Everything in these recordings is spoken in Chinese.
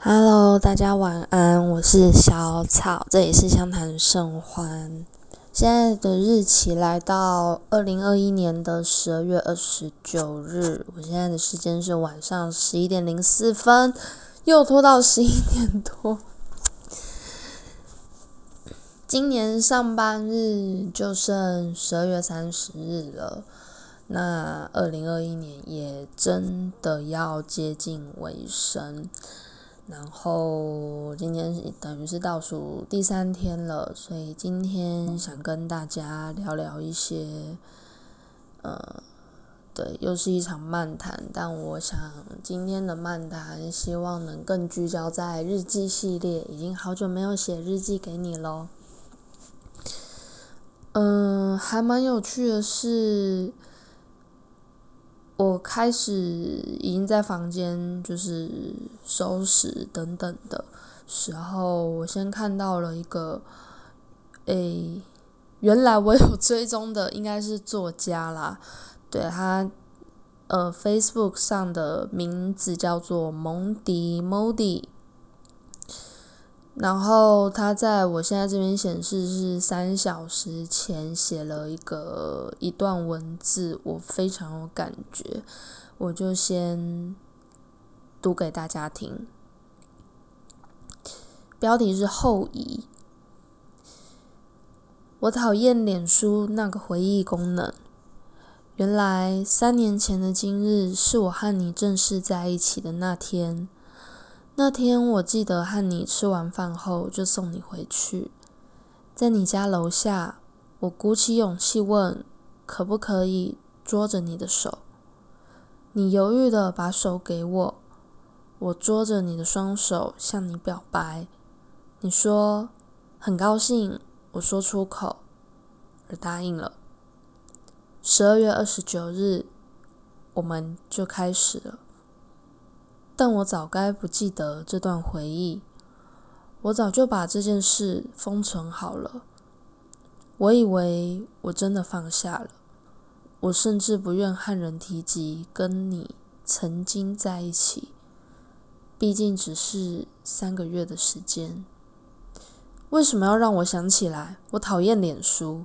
Hello，大家晚安，我是小草，这里是湘潭盛欢。现在的日期来到二零二一年的十二月二十九日，我现在的时间是晚上十一点零四分，又拖到十一点多。今年上班日就剩十二月三十日了，那二零二一年也真的要接近尾声。然后今天等于是倒数第三天了，所以今天想跟大家聊聊一些，呃，对，又是一场漫谈。但我想今天的漫谈，希望能更聚焦在日记系列。已经好久没有写日记给你喽。嗯，还蛮有趣的是。我开始已经在房间就是收拾等等的时候，我先看到了一个，诶，原来我有追踪的应该是作家啦，对他，呃，Facebook 上的名字叫做蒙迪 （Modi）。然后他在我现在这边显示是三小时前写了一个一段文字，我非常有感觉，我就先读给大家听。标题是后遗。我讨厌脸书那个回忆功能。原来三年前的今日是我和你正式在一起的那天。那天我记得和你吃完饭后就送你回去，在你家楼下，我鼓起勇气问可不可以捉着你的手。你犹豫的把手给我，我捉着你的双手向你表白。你说很高兴我说出口，而答应了。十二月二十九日，我们就开始了。但我早该不记得这段回忆，我早就把这件事封存好了。我以为我真的放下了，我甚至不愿和人提及跟你曾经在一起，毕竟只是三个月的时间。为什么要让我想起来？我讨厌脸书，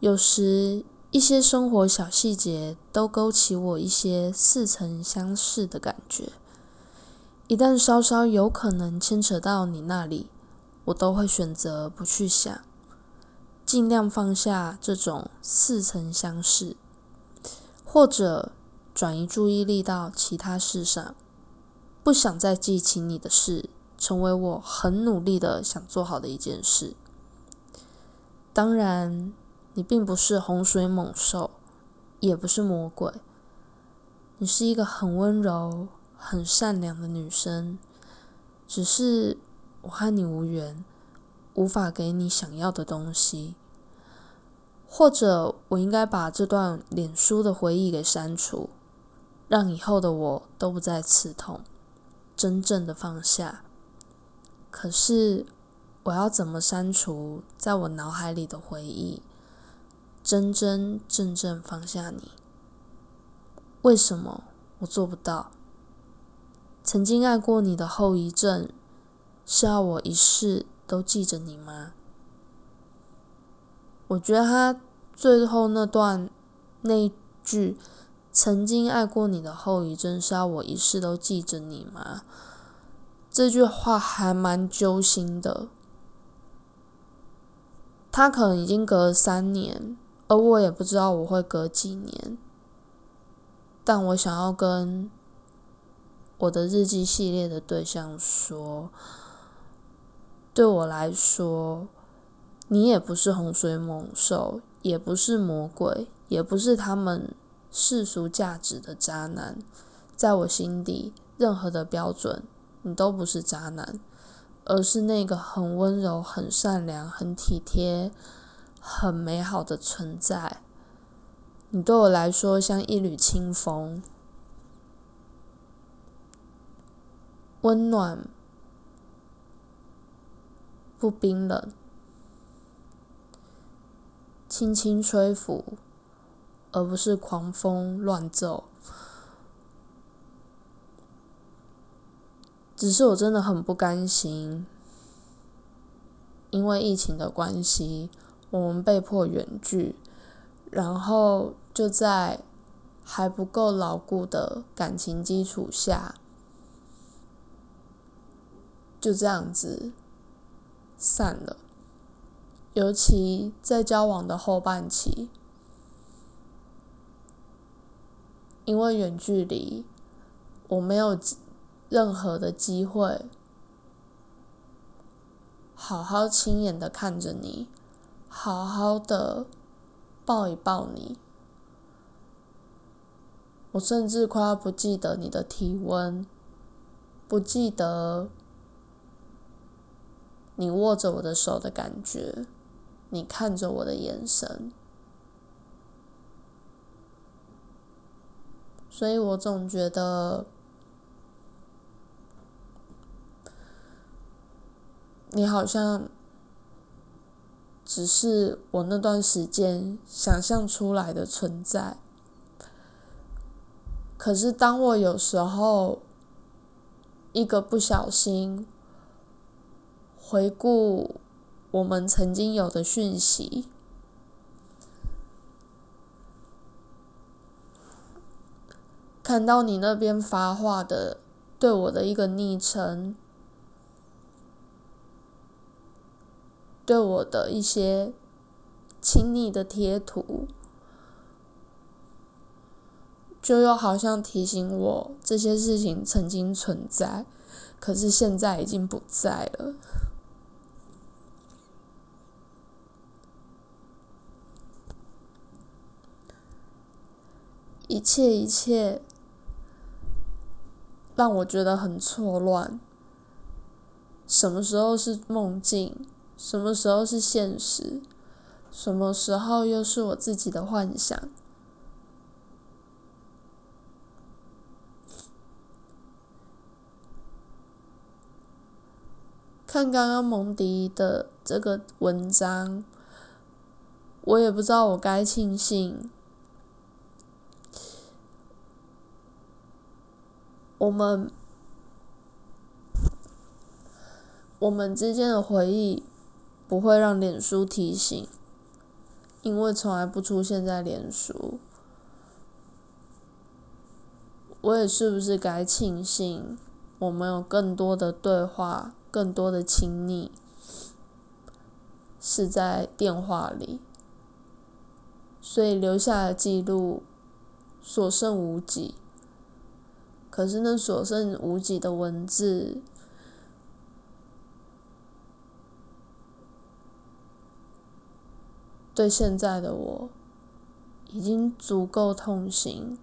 有时。一些生活小细节都勾起我一些似曾相识的感觉。一旦稍稍有可能牵扯到你那里，我都会选择不去想，尽量放下这种似曾相识，或者转移注意力到其他事上，不想再记起你的事，成为我很努力的想做好的一件事。当然。你并不是洪水猛兽，也不是魔鬼。你是一个很温柔、很善良的女生，只是我和你无缘，无法给你想要的东西。或者，我应该把这段脸书的回忆给删除，让以后的我都不再刺痛，真正的放下。可是，我要怎么删除在我脑海里的回忆？真真正正放下你，为什么我做不到？曾经爱过你的后遗症，是要我一世都记着你吗？我觉得他最后那段那句“曾经爱过你的后遗症，是要我一世都记着你吗？”这句话还蛮揪心的。他可能已经隔了三年。而我也不知道我会隔几年，但我想要跟我的日记系列的对象说：，对我来说，你也不是洪水猛兽，也不是魔鬼，也不是他们世俗价值的渣男。在我心底，任何的标准，你都不是渣男，而是那个很温柔、很善良、很体贴。很美好的存在，你对我来说像一缕清风，温暖不冰冷，轻轻吹拂，而不是狂风乱奏。只是我真的很不甘心，因为疫情的关系，我们被迫远距，然后就在还不够牢固的感情基础下，就这样子散了。尤其在交往的后半期，因为远距离，我没有。任何的机会，好好亲眼的看着你，好好的抱一抱你。我甚至快要不记得你的体温，不记得你握着我的手的感觉，你看着我的眼神。所以我总觉得。你好像只是我那段时间想象出来的存在，可是当我有时候一个不小心回顾我们曾经有的讯息，看到你那边发话的对我的一个昵称。对我的一些亲昵的贴图，就又好像提醒我这些事情曾经存在，可是现在已经不在了。一切一切让我觉得很错乱。什么时候是梦境？什么时候是现实？什么时候又是我自己的幻想？看刚刚蒙迪的这个文章，我也不知道我该庆幸我们我们之间的回忆。不会让脸书提醒，因为从来不出现在脸书。我也是不是该庆幸，我们有更多的对话，更多的亲昵，是在电话里，所以留下的记录所剩无几。可是那所剩无几的文字。对现在的我，已经足够痛心。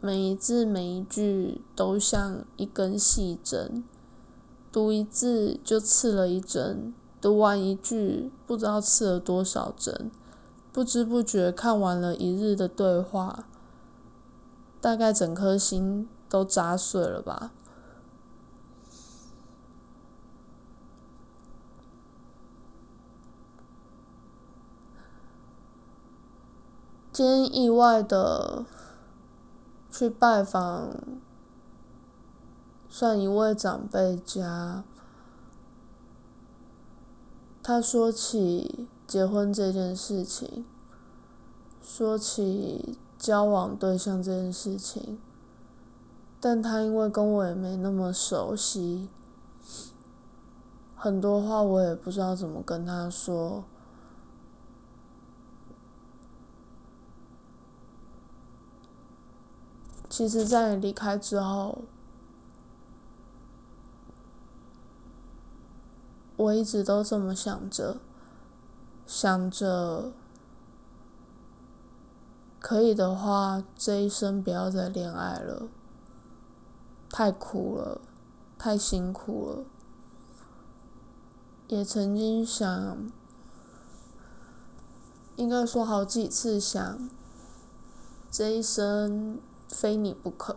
每一字每一句都像一根细针，读一字就刺了一针，读完一句不知道刺了多少针，不知不觉看完了一日的对话，大概整颗心都扎碎了吧。今天意外的去拜访，算一位长辈家。他说起结婚这件事情，说起交往对象这件事情，但他因为跟我也没那么熟悉，很多话我也不知道怎么跟他说。其实，在离开之后，我一直都这么想着，想着可以的话，这一生不要再恋爱了，太苦了，太辛苦了。也曾经想，应该说好几次想，这一生。非你不可。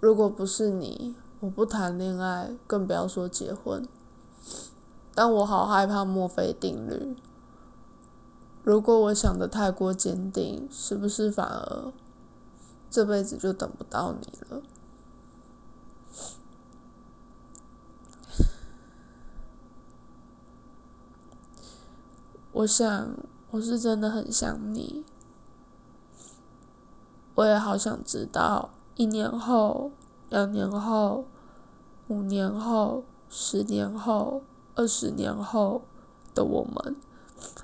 如果不是你我不谈恋爱更不要说结婚。但我好害怕墨菲定律。如果我想的太过坚定是不是反而这辈子就等不到你了？我想我是真的很想你。我也好想知道一年后、两年后、五年后、十年后、二十年后的我们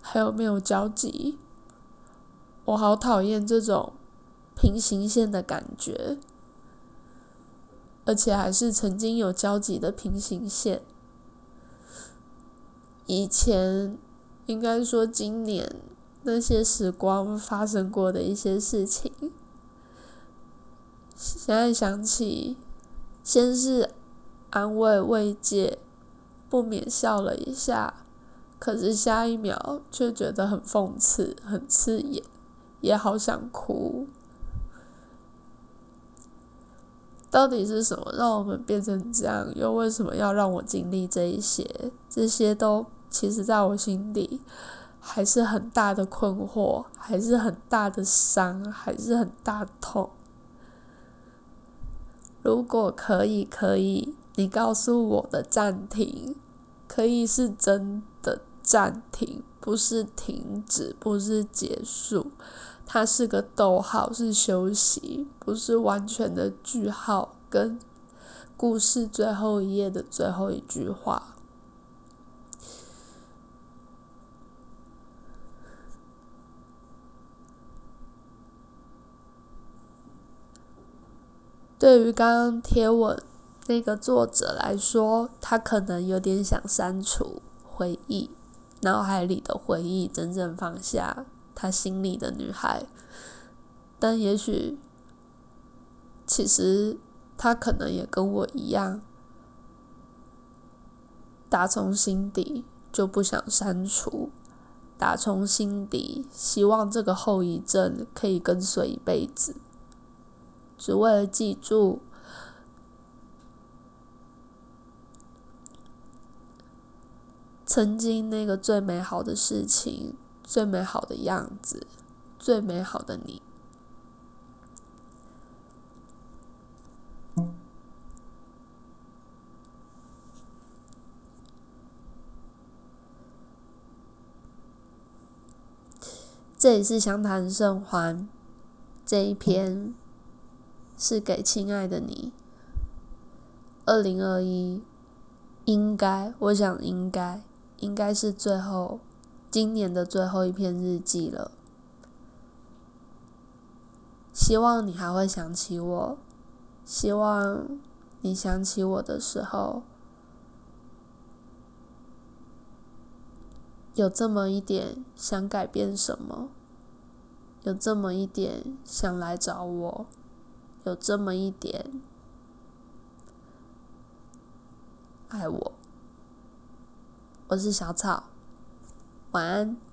还有没有交集。我好讨厌这种平行线的感觉，而且还是曾经有交集的平行线。以前应该说今年那些时光发生过的一些事情，现在想起，先是安慰慰藉，不免笑了一下，可是下一秒却觉得很讽刺、很刺眼。也好想哭，到底是什么让我们变成这样？又为什么要让我经历这一些？这些都其实在我心里还是很大的困惑，还是很大的伤，还是很大痛。如果可以，可以，你告诉我的暂停，可以是真的暂停。不是停止，不是结束，它是个逗号，是休息，不是完全的句号，跟故事最后一页的最后一句话。对于刚刚贴文那个作者来说，他可能有点想删除回忆。脑海里的回忆，真正放下他心里的女孩，但也许，其实他可能也跟我一样，打从心底就不想删除，打从心底希望这个后遗症可以跟随一辈子，只为了记住。曾经那个最美好的事情，最美好的样子，最美好的你。这里是湘潭盛欢，这一篇是给亲爱的你。二零二一，应该，我想应该。应该是最后，今年的最后一篇日记了。希望你还会想起我，希望你想起我的时候，有这么一点想改变什么，有这么一点想来找我，有这么一点爱我。我是小草，晚安。